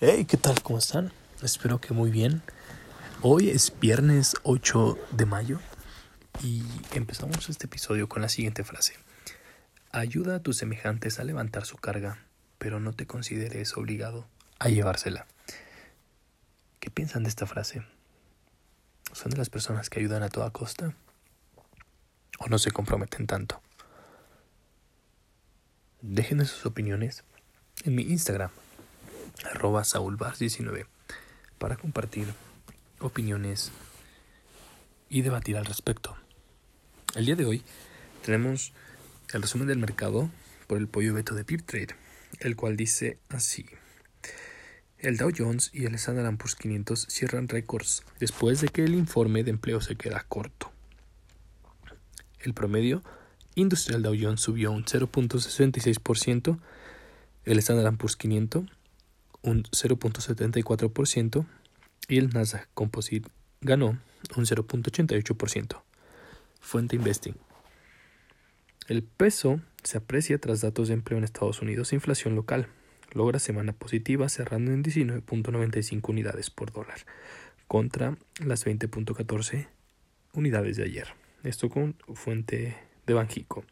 Hey, ¿qué tal? ¿Cómo están? Espero que muy bien. Hoy es viernes 8 de mayo y empezamos este episodio con la siguiente frase. Ayuda a tus semejantes a levantar su carga, pero no te consideres obligado a llevársela. ¿Qué piensan de esta frase? ¿Son de las personas que ayudan a toda costa? ¿O no se comprometen tanto? Déjenme sus opiniones en mi Instagram, arroba saulbars19, para compartir opiniones y debatir al respecto. El día de hoy tenemos el resumen del mercado por el pollo veto de PipTrade, el cual dice así. El Dow Jones y el Standard Poor's 500 cierran récords después de que el informe de empleo se queda corto. El promedio industrial Dow Jones subió un 0.66%, el Standard Poor's 500 un 0.74% y el Nasdaq Composite ganó un 0.88%. Fuente Investing. El peso se aprecia tras datos de empleo en Estados Unidos e inflación local. Logra semana positiva cerrando en 19.95 unidades por dólar contra las 20.14 unidades de ayer. Esto con fuente de Banjico.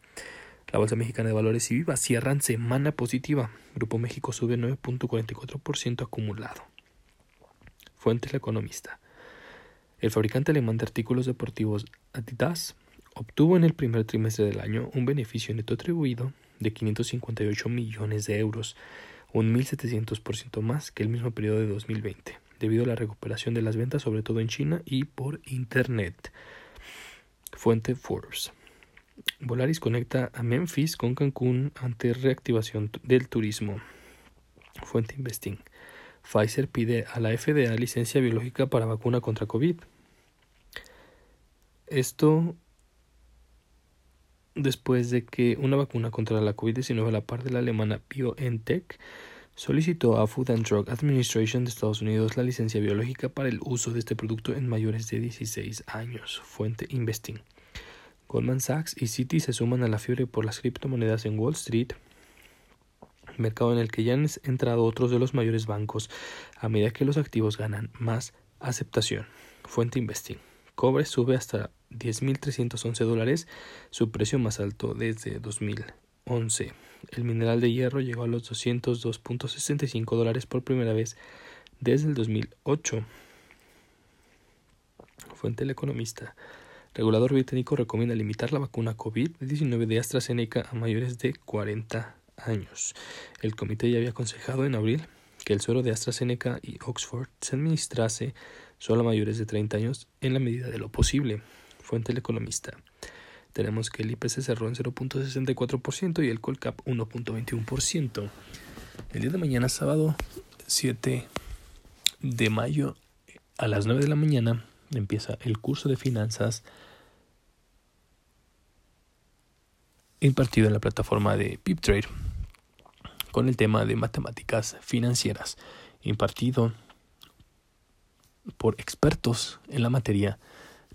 La Bolsa Mexicana de Valores y Viva cierran semana positiva. Grupo México sube 9.44% acumulado. Fuente El Economista. El fabricante alemán de artículos deportivos Adidas obtuvo en el primer trimestre del año un beneficio neto atribuido de 558 millones de euros, un 1.700% más que el mismo periodo de 2020, debido a la recuperación de las ventas sobre todo en China y por Internet. Fuente Forbes. Volaris conecta a Memphis con Cancún ante reactivación del turismo. Fuente Investing. Pfizer pide a la FDA licencia biológica para vacuna contra COVID. Esto después de que una vacuna contra la COVID-19 a la par de la alemana BioNTech solicitó a Food and Drug Administration de Estados Unidos la licencia biológica para el uso de este producto en mayores de 16 años. Fuente Investing. Goldman Sachs y Citi se suman a la fiebre por las criptomonedas en Wall Street, mercado en el que ya han entrado otros de los mayores bancos a medida que los activos ganan más aceptación. Fuente Investing. Cobre sube hasta 10.311 dólares, su precio más alto desde 2011. El mineral de hierro llegó a los 202.65 dólares por primera vez desde el 2008. Fuente El Economista regulador británico recomienda limitar la vacuna COVID-19 de AstraZeneca a mayores de 40 años. El comité ya había aconsejado en abril que el suero de AstraZeneca y Oxford se administrase solo a mayores de 30 años en la medida de lo posible. Fuente El Economista. Tenemos que el IPC cerró en 0.64% y el Colcap 1.21%. El día de mañana, sábado 7 de mayo, a las 9 de la mañana, empieza el curso de finanzas impartido en la plataforma de PipTrade con el tema de matemáticas financieras impartido por expertos en la materia.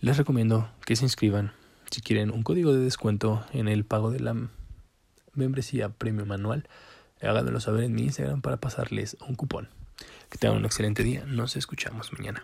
Les recomiendo que se inscriban si quieren un código de descuento en el pago de la membresía premium manual. Háganmelo saber en mi Instagram para pasarles un cupón. Que tengan un excelente día. Nos escuchamos mañana.